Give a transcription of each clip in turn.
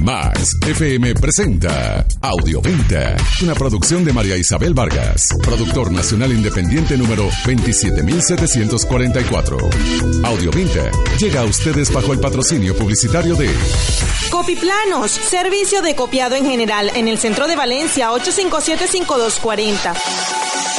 Max FM presenta Audioventa, una producción de María Isabel Vargas, productor nacional independiente número 27744. Audioventa llega a ustedes bajo el patrocinio publicitario de Copiplanos, servicio de copiado en general en el centro de Valencia 857-5240.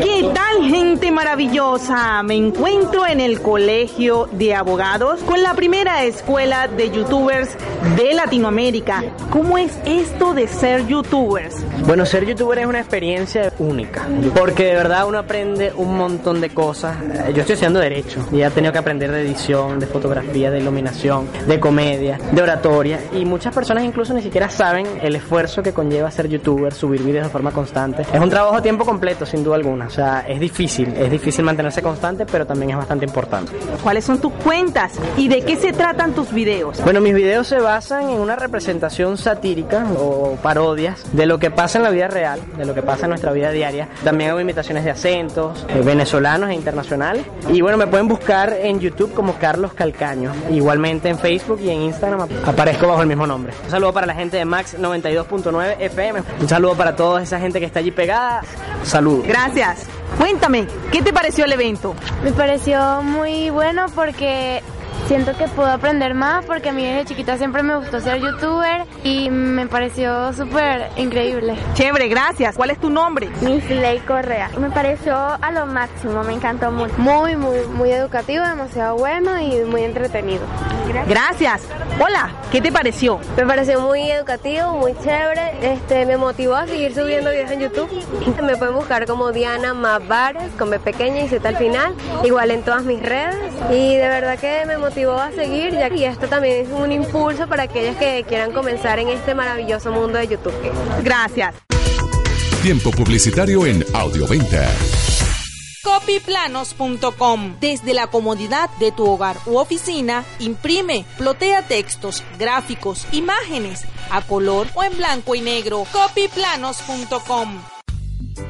¿Qué tal gente maravillosa? Me encuentro en el Colegio de Abogados con la primera escuela de youtubers de Latinoamérica. ¿Cómo es esto de ser youtubers? Bueno, ser youtuber es una experiencia única, porque de verdad uno aprende un montón de cosas. Yo estoy estudiando derecho y he tenido que aprender de edición, de fotografía, de iluminación, de comedia, de oratoria y muchas personas incluso ni siquiera saben el esfuerzo que conlleva ser youtuber, subir videos de forma constante. Es un trabajo a tiempo completo, sin duda alguna. O sea, es difícil, es difícil mantenerse constante, pero también es bastante importante. ¿Cuáles son tus cuentas y de qué se tratan tus videos? Bueno, mis videos se basan en una representación satírica o parodias de lo que pasa en la vida real, de lo que pasa en nuestra vida diaria. También hago imitaciones de acentos eh, venezolanos e internacionales. Y bueno, me pueden buscar en YouTube como Carlos Calcaño. Igualmente en Facebook y en Instagram aparezco bajo el mismo nombre. Un saludo para la gente de Max 92.9 FM. Un saludo para toda esa gente que está allí pegada. Saludos. Gracias. Cuéntame, ¿qué te pareció el evento? Me pareció muy bueno porque siento que puedo aprender más porque a mí desde chiquita siempre me gustó ser youtuber y me pareció súper increíble. Chévere, gracias. ¿Cuál es tu nombre? Miss Ley Correa. Me pareció a lo máximo, me encantó mucho. Muy, muy, muy educativo, demasiado bueno y muy entretenido. Gracias. Hola, ¿qué te pareció? Me pareció muy educativo, muy chévere. Este, me motivó a seguir subiendo videos en YouTube. Me pueden buscar como Diana Mavares, con B pequeña y Z al final, igual en todas mis redes. Y de verdad que me motivó a seguir, ya que esto también es un impulso para aquellos que quieran comenzar en este maravilloso mundo de YouTube. Gracias. Tiempo publicitario en Audioventa. Copyplanos.com. Desde la comodidad de tu hogar u oficina, imprime, plotea textos, gráficos, imágenes, a color o en blanco y negro. Copyplanos.com.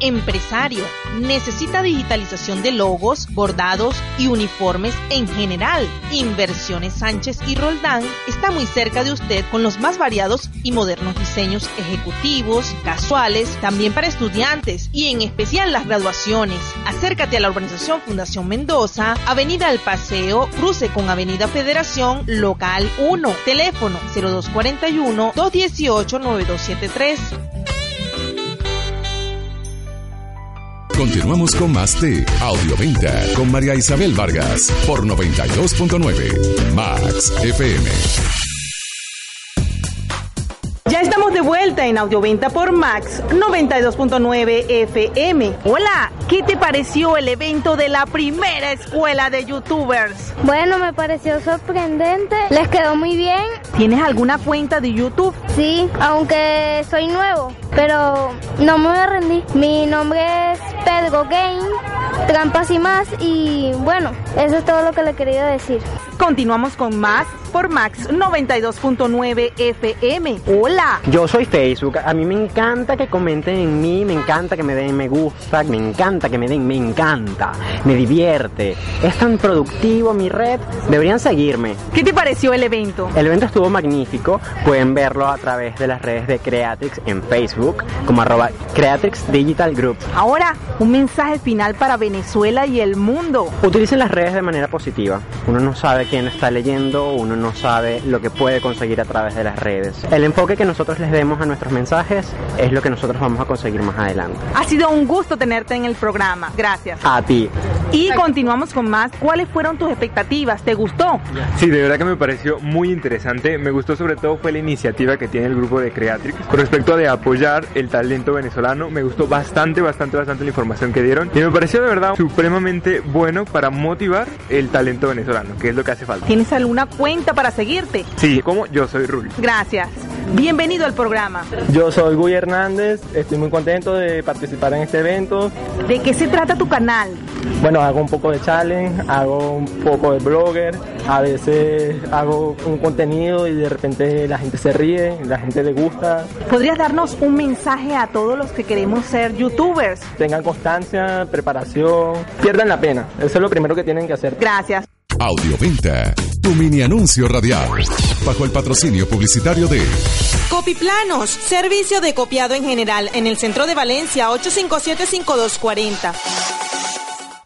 Empresario, necesita digitalización de logos, bordados y uniformes en general. Inversiones Sánchez y Roldán está muy cerca de usted con los más variados y modernos diseños ejecutivos, casuales, también para estudiantes y en especial las graduaciones. Acércate a la urbanización Fundación Mendoza, Avenida El Paseo, cruce con Avenida Federación, local 1, teléfono 0241 218 9273. Continuamos con más de Audioventa con María Isabel Vargas por 92.9 Max FM. Vuelta en Audioventa por Max 92.9 FM. Hola, ¿qué te pareció el evento de la primera escuela de youtubers? Bueno, me pareció sorprendente. Les quedó muy bien. ¿Tienes alguna cuenta de YouTube? Sí, aunque soy nuevo, pero no me rendir. Mi nombre es Pedro Game, Trampas y más. Y bueno, eso es todo lo que le quería decir. Continuamos con más por Max 92.9 FM. Hola. Yo soy Facebook. A mí me encanta que comenten en mí, me encanta que me den me gusta, me encanta que me den me encanta, me divierte. Es tan productivo mi red. Deberían seguirme. ¿Qué te pareció el evento? El evento estuvo magnífico. Pueden verlo a través de las redes de Creatrix en Facebook como arroba Creatrix Digital Group. Ahora, un mensaje final para Venezuela y el mundo. Utilicen las redes de manera positiva. Uno no sabe quién está leyendo, uno no sabe lo que puede conseguir a través de las redes. El enfoque que nosotros les demos a nuestros mensajes es lo que nosotros vamos a conseguir más adelante. Ha sido un gusto tenerte en el programa. Gracias. A ti. Y continuamos con más. ¿Cuáles fueron tus expectativas? ¿Te gustó? Sí, de verdad que me pareció muy interesante. Me gustó sobre todo fue la iniciativa que tiene el grupo de Creatrix con respecto a de apoyar el talento venezolano. Me gustó bastante, bastante, bastante la información que dieron y me pareció de verdad supremamente bueno para motivar el talento venezolano, que es lo que hace falta. ¿Tienes alguna cuenta para seguirte? Sí, como yo soy Rul. Gracias. Bienvenido al programa. Yo soy Guy Hernández, estoy muy contento de participar en este evento. ¿De qué se trata tu canal? Bueno, hago un poco de challenge, hago un poco de blogger, a veces hago un contenido y de repente la gente se ríe, la gente le gusta. ¿Podrías darnos un mensaje a todos los que queremos ser youtubers? Tengan constancia, preparación, pierdan la pena, eso es lo primero que tienen que hacer. Gracias. Audioventa, tu mini anuncio radial, bajo el patrocinio publicitario de Copiplanos, servicio de copiado en general en el centro de Valencia 857-5240.